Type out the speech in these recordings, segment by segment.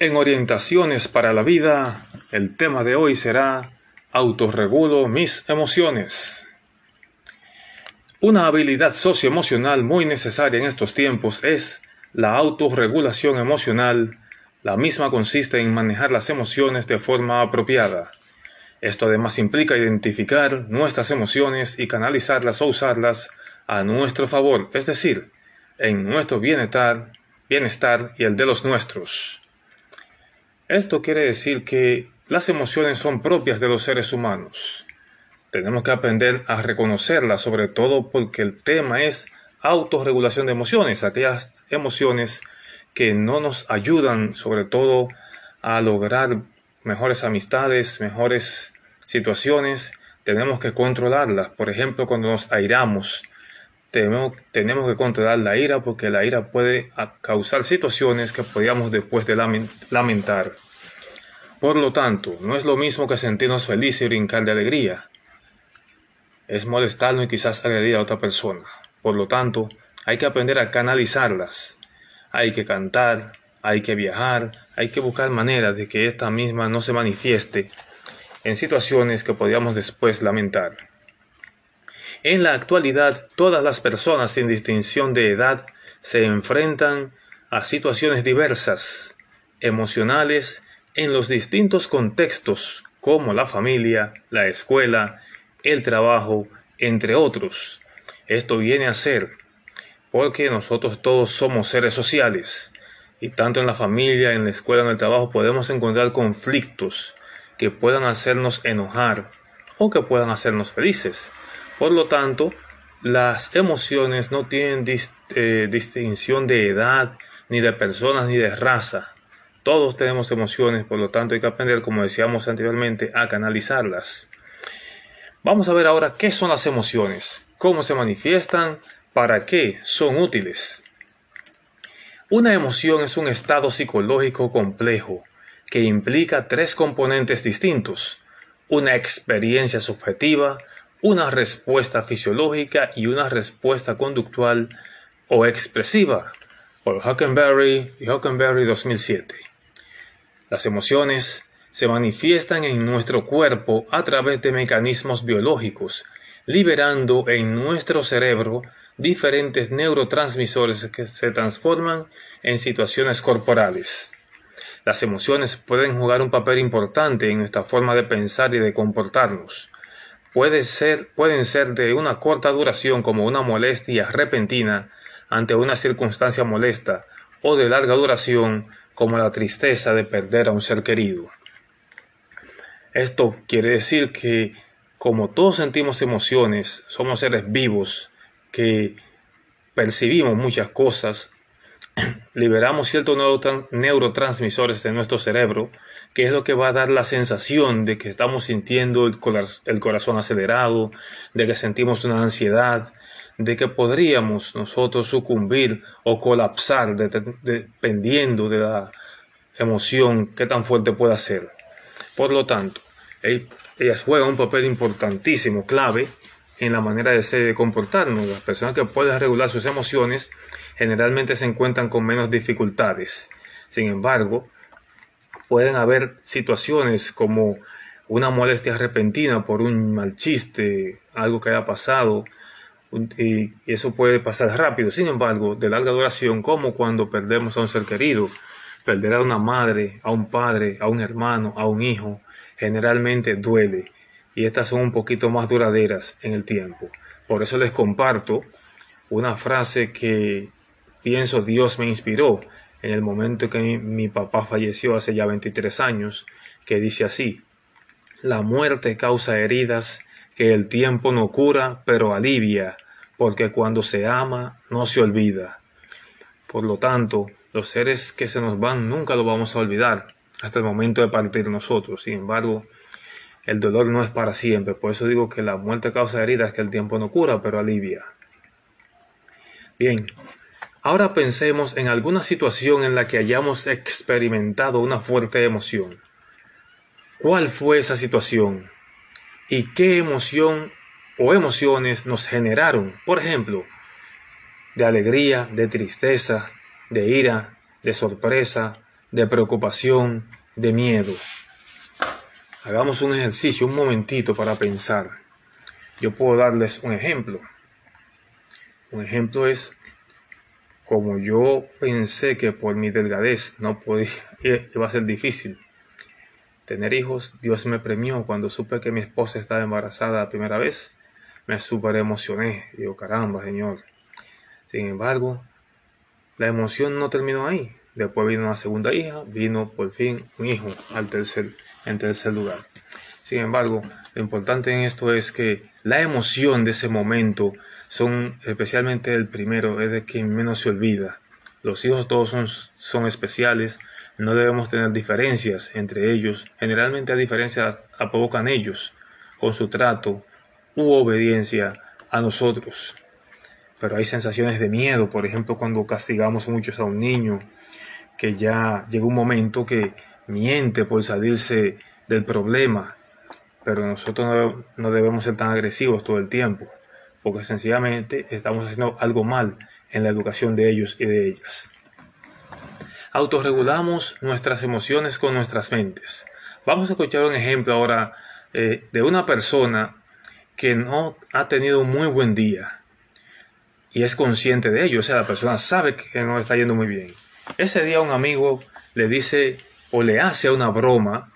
En orientaciones para la vida, el tema de hoy será autorregulo mis emociones. Una habilidad socioemocional muy necesaria en estos tiempos es la autorregulación emocional. La misma consiste en manejar las emociones de forma apropiada. Esto además implica identificar nuestras emociones y canalizarlas o usarlas a nuestro favor, es decir, en nuestro bienestar, bienestar y el de los nuestros. Esto quiere decir que las emociones son propias de los seres humanos. Tenemos que aprender a reconocerlas, sobre todo porque el tema es autorregulación de emociones, aquellas emociones que no nos ayudan, sobre todo, a lograr mejores amistades, mejores situaciones, tenemos que controlarlas. Por ejemplo, cuando nos airamos, tenemos, tenemos que controlar la ira porque la ira puede causar situaciones que podríamos después de lamentar. Por lo tanto, no es lo mismo que sentirnos felices y brincar de alegría. Es molestarnos y quizás agredir a otra persona. Por lo tanto, hay que aprender a canalizarlas. Hay que cantar, hay que viajar, hay que buscar maneras de que esta misma no se manifieste en situaciones que podríamos después lamentar. En la actualidad, todas las personas sin distinción de edad se enfrentan a situaciones diversas, emocionales, en los distintos contextos como la familia, la escuela, el trabajo, entre otros. Esto viene a ser porque nosotros todos somos seres sociales y tanto en la familia, en la escuela, en el trabajo podemos encontrar conflictos que puedan hacernos enojar o que puedan hacernos felices. Por lo tanto, las emociones no tienen eh, distinción de edad, ni de personas, ni de raza. Todos tenemos emociones, por lo tanto hay que aprender, como decíamos anteriormente, a canalizarlas. Vamos a ver ahora qué son las emociones, cómo se manifiestan, para qué son útiles. Una emoción es un estado psicológico complejo que implica tres componentes distintos, una experiencia subjetiva, una respuesta fisiológica y una respuesta conductual o expresiva, por Hockenberry y Hockenberry 2007. Las emociones se manifiestan en nuestro cuerpo a través de mecanismos biológicos, liberando en nuestro cerebro diferentes neurotransmisores que se transforman en situaciones corporales. Las emociones pueden jugar un papel importante en nuestra forma de pensar y de comportarnos ser, pueden ser de una corta duración como una molestia repentina ante una circunstancia molesta o de larga duración como la tristeza de perder a un ser querido. Esto quiere decir que como todos sentimos emociones, somos seres vivos que percibimos muchas cosas, liberamos ciertos neurotransmisores de nuestro cerebro que es lo que va a dar la sensación de que estamos sintiendo el, corazón acelerado, de que sentimos una ansiedad, de que podríamos nosotros sucumbir o colapsar dependiendo de la emoción que tan fuerte pueda ser. Por lo tanto, ellas juegan un papel importantísimo, clave, en la manera de ser de comportarnos. Las personas que pueden regular sus emociones generalmente se encuentran con menos dificultades. Sin embargo, pueden haber situaciones como una molestia repentina por un mal chiste, algo que haya pasado, y eso puede pasar rápido. Sin embargo, de larga duración, como cuando perdemos a un ser querido, perder a una madre, a un padre, a un hermano, a un hijo, generalmente duele. Y estas son un poquito más duraderas en el tiempo. Por eso les comparto una frase que pienso Dios me inspiró en el momento que mi, papá falleció hace ya 23 años, que dice así, la muerte causa heridas que el tiempo no cura, pero alivia, porque cuando se ama no se olvida. Por lo tanto, los seres que se nos van nunca lo vamos a olvidar hasta el momento de partir nosotros. Sin embargo, el dolor no es para siempre. Por eso digo que la muerte causa heridas que el tiempo no cura, pero alivia. Bien, Ahora pensemos en alguna situación en la que hayamos experimentado una fuerte emoción. ¿Cuál fue esa situación? ¿Y qué emoción o emociones nos generaron? Por ejemplo, de alegría, de tristeza, de ira, de sorpresa, de preocupación, de miedo. Hagamos un ejercicio, un momentito para pensar. Yo puedo darles un ejemplo. Un ejemplo es como yo pensé que por mi delgadez no podía, iba a ser difícil tener hijos, Dios me premió cuando supe que mi esposa estaba embarazada la primera vez. Me super emocioné. Digo, caramba, Señor. Sin embargo, la emoción no terminó ahí. Después vino una segunda hija, vino por fin un hijo al tercer, en tercer lugar. Sin embargo, lo importante en esto es que la emoción de ese momento son, especialmente el primero, es de quien menos se olvida. Los hijos todos son, son especiales, no debemos tener diferencias entre ellos. Generalmente a diferencias provocan ellos con su trato u obediencia a nosotros pero hay sensaciones de miedo, por ejemplo, cuando castigamos mucho a un niño, que ya llega un momento que miente por salirse del problema, pero nosotros no, debemos ser tan agresivos todo el tiempo, porque sencillamente estamos haciendo algo mal en la educación de ellos y de ellas. Autorregulamos nuestras emociones con nuestras mentes. Vamos a escuchar un ejemplo ahora eh, de una persona que no ha tenido un muy buen día y es consciente de ello, o sea, la persona sabe que no está yendo muy bien. Ese día un amigo le dice o le hace una broma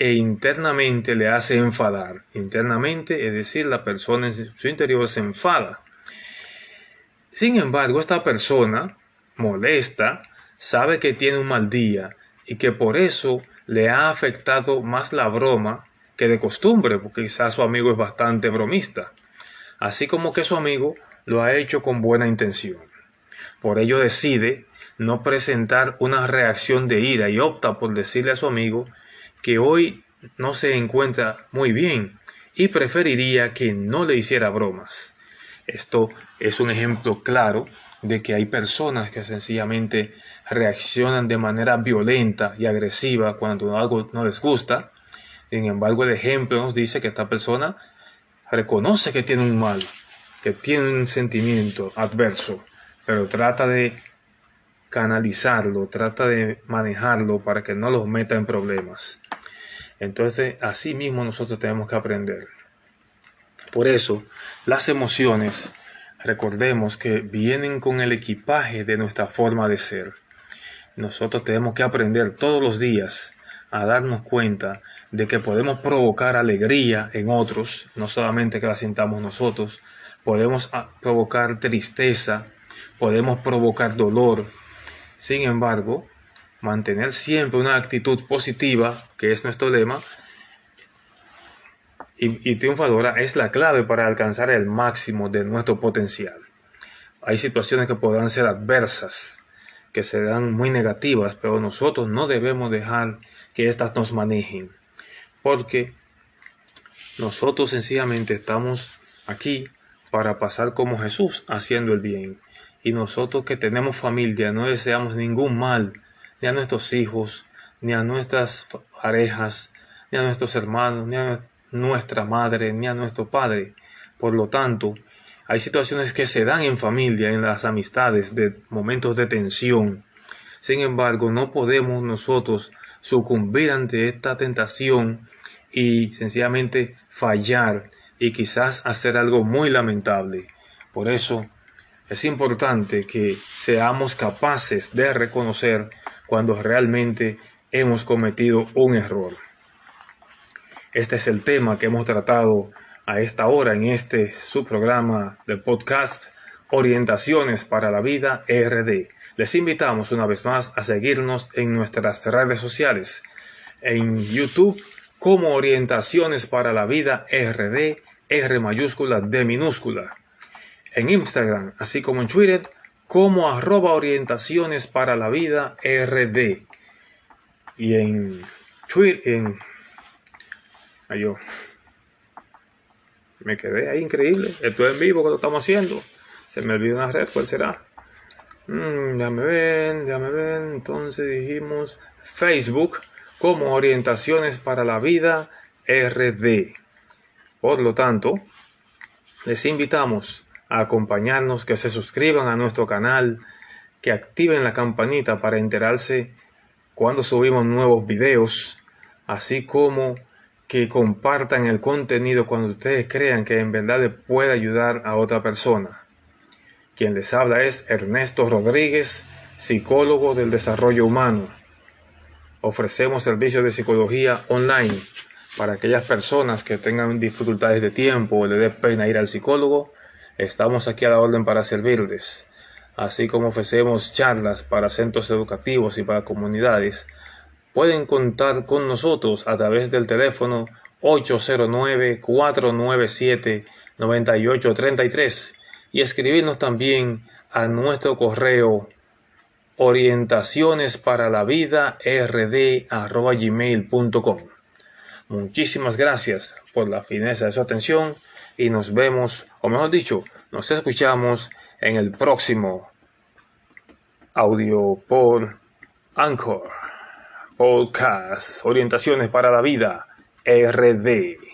e internamente le hace enfadar. Internamente, es decir, la persona en su interior se enfada. Sin embargo, esta persona molesta, sabe que tiene un mal día y que por eso le ha afectado más la broma que de costumbre, porque quizás su amigo es bastante bromista. Así como que su amigo lo ha hecho con buena intención. Por ello decide no presentar una reacción de ira y opta por decirle a su amigo que hoy no se encuentra muy bien y preferiría que no le hiciera bromas. Esto es un ejemplo claro de que hay personas que sencillamente reaccionan de manera violenta y agresiva cuando algo no les gusta. Sin embargo, el ejemplo nos dice que esta persona reconoce que tiene un mal, que tiene un sentimiento adverso, pero trata de canalizarlo, trata de manejarlo para que no los meta en problemas. Entonces, así mismo nosotros tenemos que aprender. Por eso, las emociones, recordemos que vienen con el equipaje de nuestra forma de ser. Nosotros tenemos que aprender todos los días a darnos cuenta de que podemos provocar alegría en otros, no solamente que la sintamos nosotros, podemos ah, provocar tristeza, podemos provocar dolor. Sin embargo, mantener siempre una actitud positiva, que es nuestro lema, y, triunfadora, es la clave para alcanzar el máximo de nuestro potencial. Hay situaciones que podrán ser adversas, que serán muy negativas, pero nosotros no debemos dejar que éstas nos manejen, porque nosotros sencillamente estamos aquí para pasar como Jesús haciendo el bien. Y nosotros que tenemos familia no deseamos ningún mal, ni a nuestros hijos, ni a nuestras parejas, ni a nuestros hermanos, ni a nuestra madre, ni a nuestro padre. Por lo tanto, hay situaciones que se dan en familia, en las amistades, de momentos de tensión. Sin embargo, no podemos nosotros sucumbir ante esta tentación y sencillamente fallar y quizás hacer algo muy lamentable. Por eso es importante que seamos capaces de reconocer cuando realmente hemos cometido un error. Este es el tema que hemos tratado a esta hora en este subprograma del podcast Orientaciones para la Vida RD. Les invitamos una vez más a seguirnos en nuestras redes sociales, en YouTube como Orientaciones para la Vida RD R mayúscula D minúscula. En Instagram, así como en Twitter, como arroba orientaciones para la vida RD. Y en Twitter, en... Ay, yo. Me quedé ahí increíble. Esto es en vivo que lo estamos haciendo. Se me olvidó una red, ¿cuál será? Mm, déjame ver, déjame ver. Entonces dijimos Facebook como orientaciones para la vida RD. Por lo tanto, les invitamos acompañarnos, que se suscriban a nuestro canal, que activen la campanita para enterarse cuando subimos nuevos videos, así como que compartan el contenido cuando ustedes crean que en verdad le puede ayudar a otra persona. Quien les habla es Ernesto Rodríguez, psicólogo del desarrollo humano. Ofrecemos servicios de psicología online para aquellas personas que tengan dificultades de tiempo o le dé pena ir al psicólogo. Estamos aquí a la orden para servirles, así como ofrecemos charlas para centros educativos y para comunidades pueden contar con nosotros a través del teléfono 809-497-9833 y escribirnos también a nuestro correo orientaciones para la vida rd@gmail.com. Muchísimas gracias por la fineza de su atención y nos vemos, o mejor dicho, nos escuchamos en el próximo audio por Anchor. Podcast Orientaciones para la Vida RD.